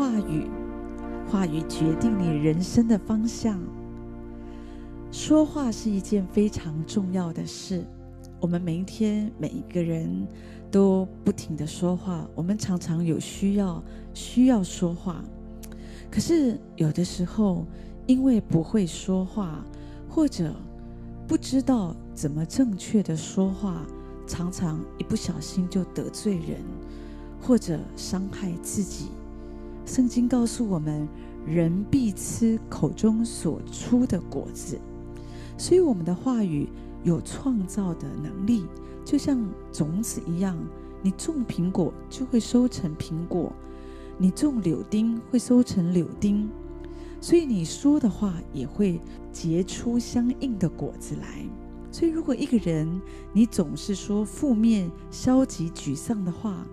话语，话语决定你人生的方向。说话是一件非常重要的事。我们每一天，每一个人都不停的说话。我们常常有需要，需要说话。可是有的时候，因为不会说话，或者不知道怎么正确的说话，常常一不小心就得罪人，或者伤害自己。圣经告诉我们：人必吃口中所出的果子。所以，我们的话语。有创造的能力，就像种子一样，你种苹果就会收成苹果，你种柳丁会收成柳丁，所以你说的话也会结出相应的果子来。所以，如果一个人你总是说负面、消极、沮丧的话，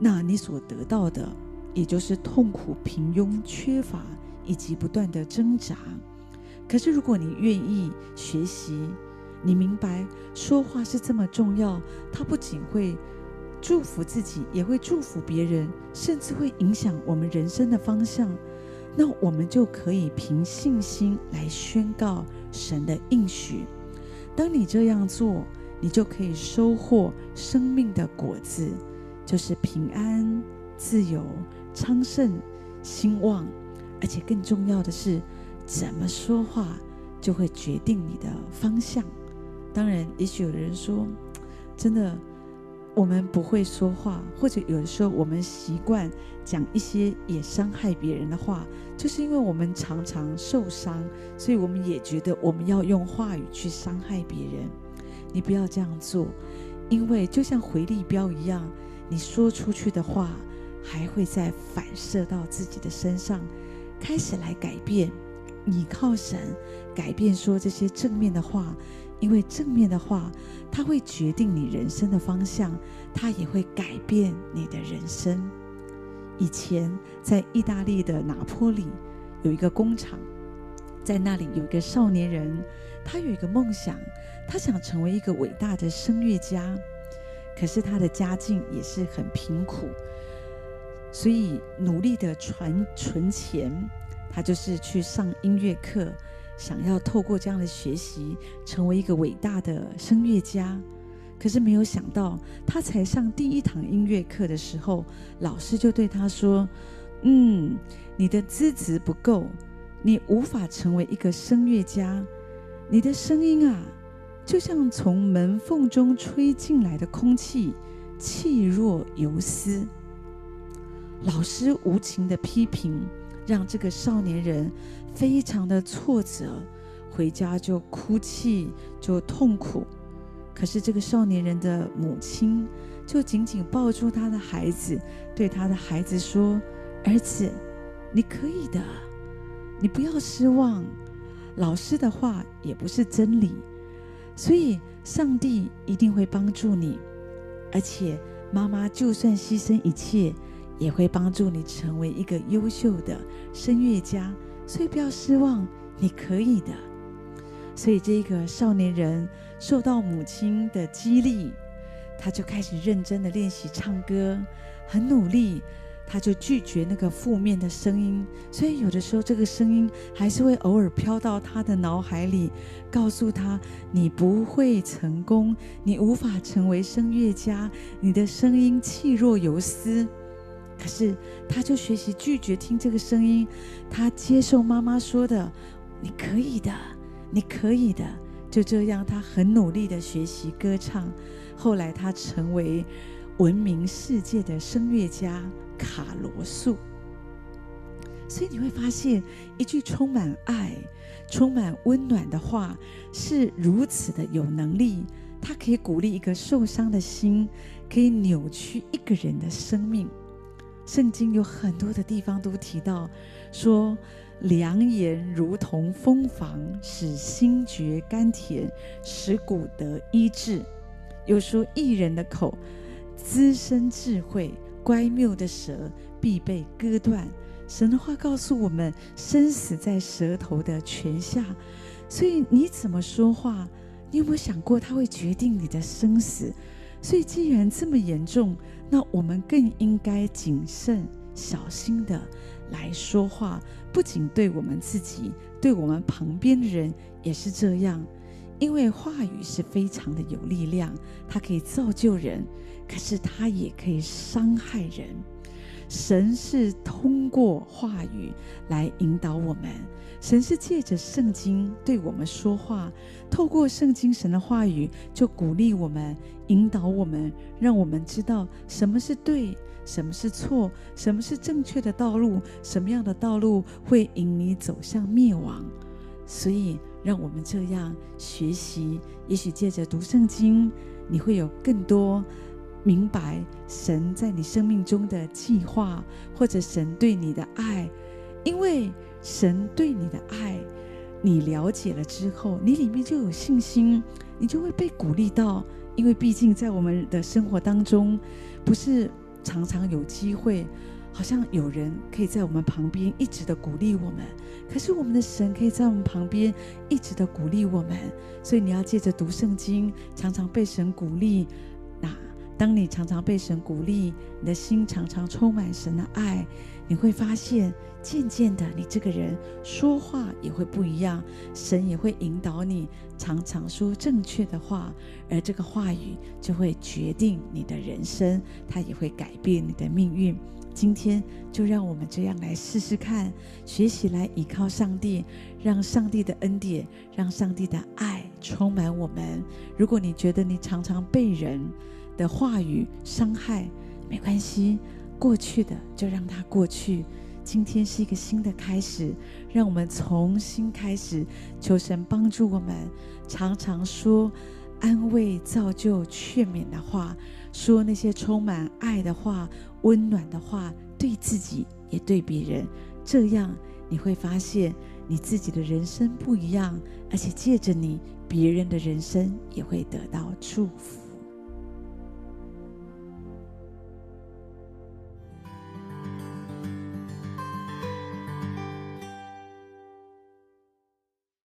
那你所得到的也就是痛苦、平庸、缺乏以及不断的挣扎。可是，如果你愿意学习，你明白说话是这么重要，它不仅会祝福自己，也会祝福别人，甚至会影响我们人生的方向。那我们就可以凭信心来宣告神的应许。当你这样做，你就可以收获生命的果子，就是平安、自由、昌盛、兴旺，而且更重要的是。怎么说话，就会决定你的方向。当然，也许有人说，真的，我们不会说话，或者有的时候我们习惯讲一些也伤害别人的话，就是因为我们常常受伤，所以我们也觉得我们要用话语去伤害别人。你不要这样做，因为就像回力标一样，你说出去的话，还会再反射到自己的身上，开始来改变。你靠神，改变说这些正面的话，因为正面的话，它会决定你人生的方向，它也会改变你的人生。以前在意大利的拿坡里有一个工厂，在那里有一个少年人，他有一个梦想，他想成为一个伟大的声乐家，可是他的家境也是很贫苦，所以努力的存存钱。他就是去上音乐课，想要透过这样的学习成为一个伟大的声乐家。可是没有想到，他才上第一堂音乐课的时候，老师就对他说：“嗯，你的资质不够，你无法成为一个声乐家。你的声音啊，就像从门缝中吹进来的空气，气若游丝。”老师无情的批评。让这个少年人非常的挫折，回家就哭泣，就痛苦。可是这个少年人的母亲就紧紧抱住他的孩子，对他的孩子说：“儿子，你可以的，你不要失望。老师的话也不是真理，所以上帝一定会帮助你。而且妈妈就算牺牲一切。”也会帮助你成为一个优秀的声乐家，所以不要失望，你可以的。所以这个少年人受到母亲的激励，他就开始认真的练习唱歌，很努力。他就拒绝那个负面的声音，所以有的时候这个声音还是会偶尔飘到他的脑海里，告诉他：你不会成功，你无法成为声乐家，你的声音气若游丝。可是，他就学习拒绝听这个声音，他接受妈妈说的：“你可以的，你可以的。”就这样，他很努力的学习歌唱。后来，他成为闻名世界的声乐家卡罗素。所以，你会发现，一句充满爱、充满温暖的话，是如此的有能力。它可以鼓励一个受伤的心，可以扭曲一个人的生命。圣经有很多的地方都提到，说良言如同蜂房，使心觉甘甜，使骨得医治。又说义人的口滋生智慧，乖谬的舌必被割断。神的话告诉我们，生死在舌头的权下，所以你怎么说话，你有没有想过，它会决定你的生死？所以，既然这么严重，那我们更应该谨慎小心的来说话，不仅对我们自己，对我们旁边的人也是这样。因为话语是非常的有力量，它可以造就人，可是它也可以伤害人。神是通过话语来引导我们，神是借着圣经对我们说话，透过圣经神的话语就鼓励我们、引导我们，让我们知道什么是对，什么是错，什么是正确的道路，什么样的道路会引你走向灭亡。所以，让我们这样学习，也许借着读圣经，你会有更多明白神在你生命中的计划，或者神对你的爱。因为神对你的爱，你了解了之后，你里面就有信心，你就会被鼓励到。因为毕竟在我们的生活当中，不是常常有机会。好像有人可以在我们旁边一直的鼓励我们，可是我们的神可以在我们旁边一直的鼓励我们，所以你要借着读圣经，常常被神鼓励。那当你常常被神鼓励，你的心常常充满神的爱，你会发现，渐渐的，你这个人说话也会不一样，神也会引导你常常说正确的话，而这个话语就会决定你的人生，它也会改变你的命运。今天就让我们这样来试试看，学习来依靠上帝，让上帝的恩典，让上帝的爱充满我们。如果你觉得你常常被人的话语伤害，没关系，过去的就让它过去。今天是一个新的开始，让我们重新开始，求神帮助我们，常常说安慰、造就、劝勉的话。说那些充满爱的话、温暖的话，对自己也对别人，这样你会发现你自己的人生不一样，而且借着你，别人的人生也会得到祝福。